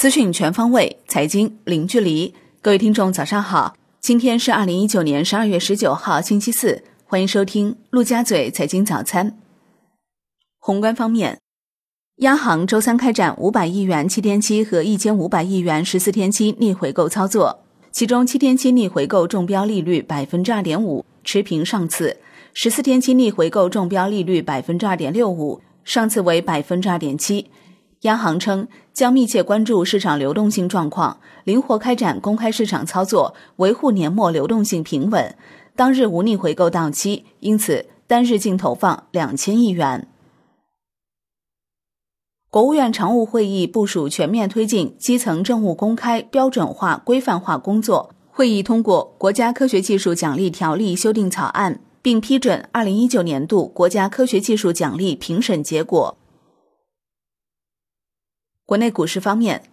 资讯全方位，财经零距离。各位听众，早上好！今天是二零一九年十二月十九号，星期四。欢迎收听陆家嘴财经早餐。宏观方面，央行周三开展五百亿元七天期和一千五百亿元十四天期逆回购操作，其中七天期逆回购中标利率百分之二点五，持平上次；十四天期逆回购中标利率百分之二点六五，上次为百分之二点七。央行称将密切关注市场流动性状况，灵活开展公开市场操作，维护年末流动性平稳。当日无逆回购到期，因此单日净投放两千亿元。国务院常务会议部署全面推进基层政务公开、标准化、规范化工作。会议通过《国家科学技术奖励条例》修订草案，并批准二零一九年度国家科学技术奖励评审结果。国内股市方面，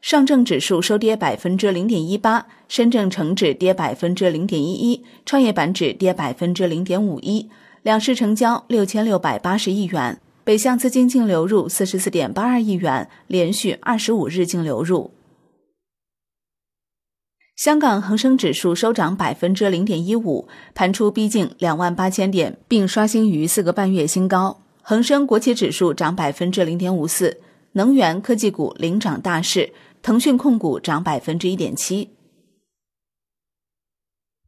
上证指数收跌百分之零点一八，深证成指跌百分之零点一一，创业板指跌百分之零点五一。两市成交六千六百八十亿元，北向资金净流入四十四点八二亿元，连续二十五日净流入。香港恒生指数收涨百分之零点一五，盘出逼近两万八千点，并刷新逾四个半月新高。恒生国企指数涨百分之零点五四。能源科技股领涨大市，腾讯控股涨百分之一点七。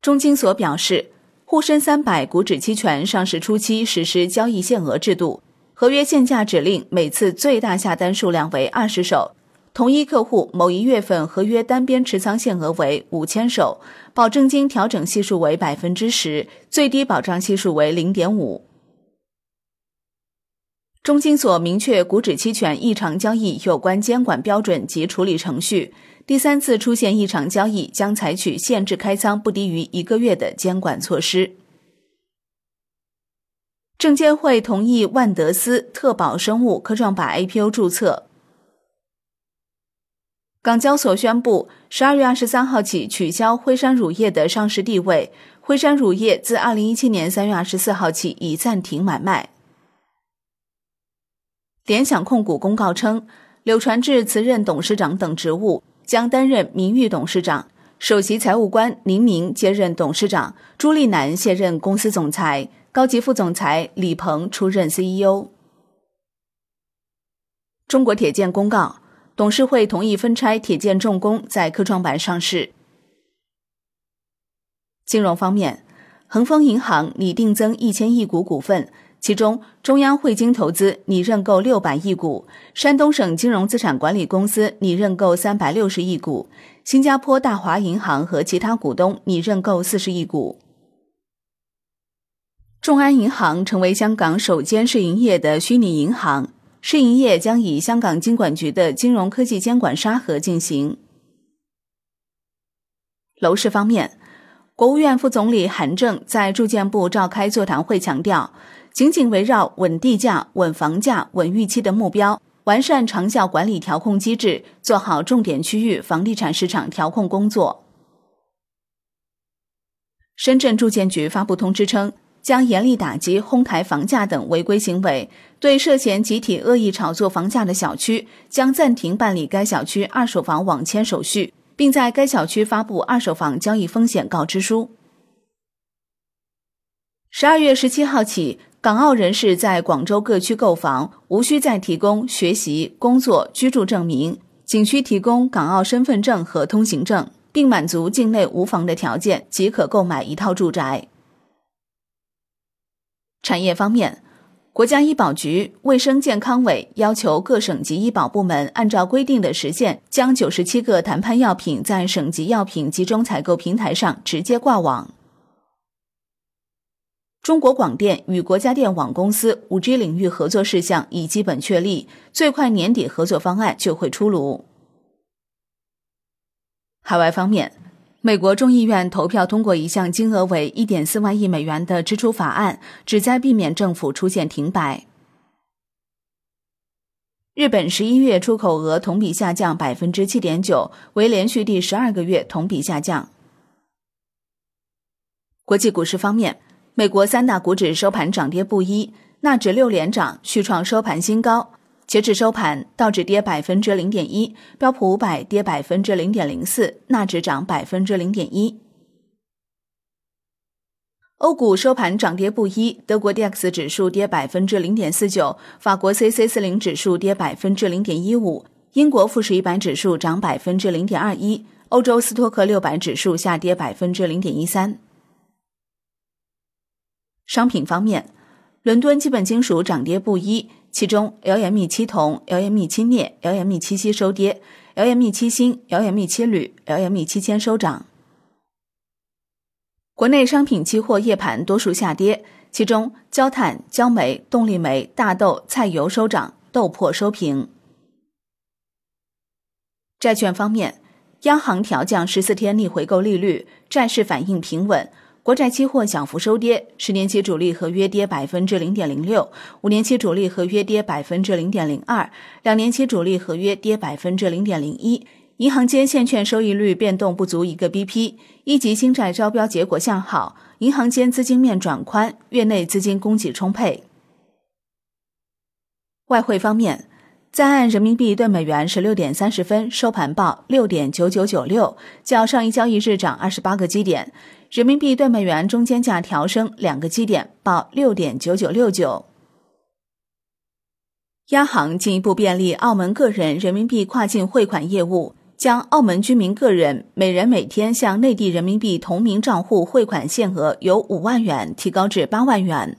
中金所表示，沪深三百股指期权上市初期实施交易限额制度，合约限价指令每次最大下单数量为二十手，同一客户某一月份合约单边持仓限额为五千手，保证金调整系数为百分之十，最低保障系数为零点五。中金所明确股指期权异常交易有关监管标准及处理程序，第三次出现异常交易将采取限制开仓不低于一个月的监管措施。证监会同意万德斯特宝生物科创板 IPO 注册。港交所宣布，十二月二十三号起取消辉山乳业的上市地位，辉山乳业自二零一七年三月二十四号起已暂停买卖。联想控股公告称，柳传志辞任董事长等职务，将担任名誉董事长，首席财务官林明接任董事长，朱立南卸任公司总裁，高级副总裁李鹏出任 CEO。中国铁建公告，董事会同意分拆铁建重工在科创板上市。金融方面，恒丰银行拟定增一千亿股股份。其中，中央汇金投资拟认购六百亿股，山东省金融资产管理公司拟认购三百六十亿股，新加坡大华银行和其他股东拟认购四十亿股。众安银行成为香港首间试营业的虚拟银行，试营业将以香港金管局的金融科技监管沙盒进行。楼市方面，国务院副总理韩正在住建部召开座谈会，强调。紧紧围绕稳地价、稳房价、稳预期的目标，完善长效管理调控机制，做好重点区域房地产市场调控工作。深圳住建局发布通知称，将严厉打击哄抬房价等违规行为，对涉嫌集体恶意炒作房价的小区，将暂停办理该小区二手房网签手续，并在该小区发布二手房交易风险告知书。十二月十七号起。港澳人士在广州各区购房，无需再提供学习、工作、居住证明，仅需提供港澳身份证和通行证，并满足境内无房的条件，即可购买一套住宅。产业方面，国家医保局、卫生健康委要求各省级医保部门按照规定的时限，将九十七个谈判药品在省级药品集中采购平台上直接挂网。中国广电与国家电网公司五 G 领域合作事项已基本确立，最快年底合作方案就会出炉。海外方面，美国众议院投票通过一项金额为一点四万亿美元的支出法案，旨在避免政府出现停摆。日本十一月出口额同比下降百分之七点九，为连续第十二个月同比下降。国际股市方面。美国三大股指收盘涨跌不一，纳指六连涨，续创收盘新高。截至收盘，道指跌百分之零点一，标普五百跌百分之零点零四，纳指涨百分之零点一。欧股收盘涨跌不一，德国 D X 指数跌百分之零点四九，法国 C C 四零指数跌百分之零点一五，英国富时一百指数涨百分之零点二一，欧洲斯托克六百指数下跌百分之零点一三。商品方面，伦敦基本金属涨跌不一。其中，LME 七铜、LME 七镍、LME 七锡收跌，LME 七锌、LME 七铝、LME 七铅收涨。国内商品期货夜盘多数下跌，其中焦炭、焦煤、动力煤、大豆、菜油收涨，豆粕收平。债券方面，央行调降十四天逆回购利率，债市反应平稳。国债期货小幅收跌，十年期主力合约跌百分之零点零六，五年期主力合约跌百分之零点零二，两年期主力合约跌百分之零点零一。银行间现券收益率变动不足一个 BP，一级新债招标结果向好，银行间资金面转宽，月内资金供给充沛。外汇方面。在岸人民币对美元十六点三十分收盘报六点九九九六，较上一交易日涨二十八个基点。人民币对美元中间价调升两个基点，报六点九九六九。央行进一步便利澳门个人人民币跨境汇款业务，将澳门居民个人每人每天向内地人民币同名账户汇款限额由五万元提高至八万元。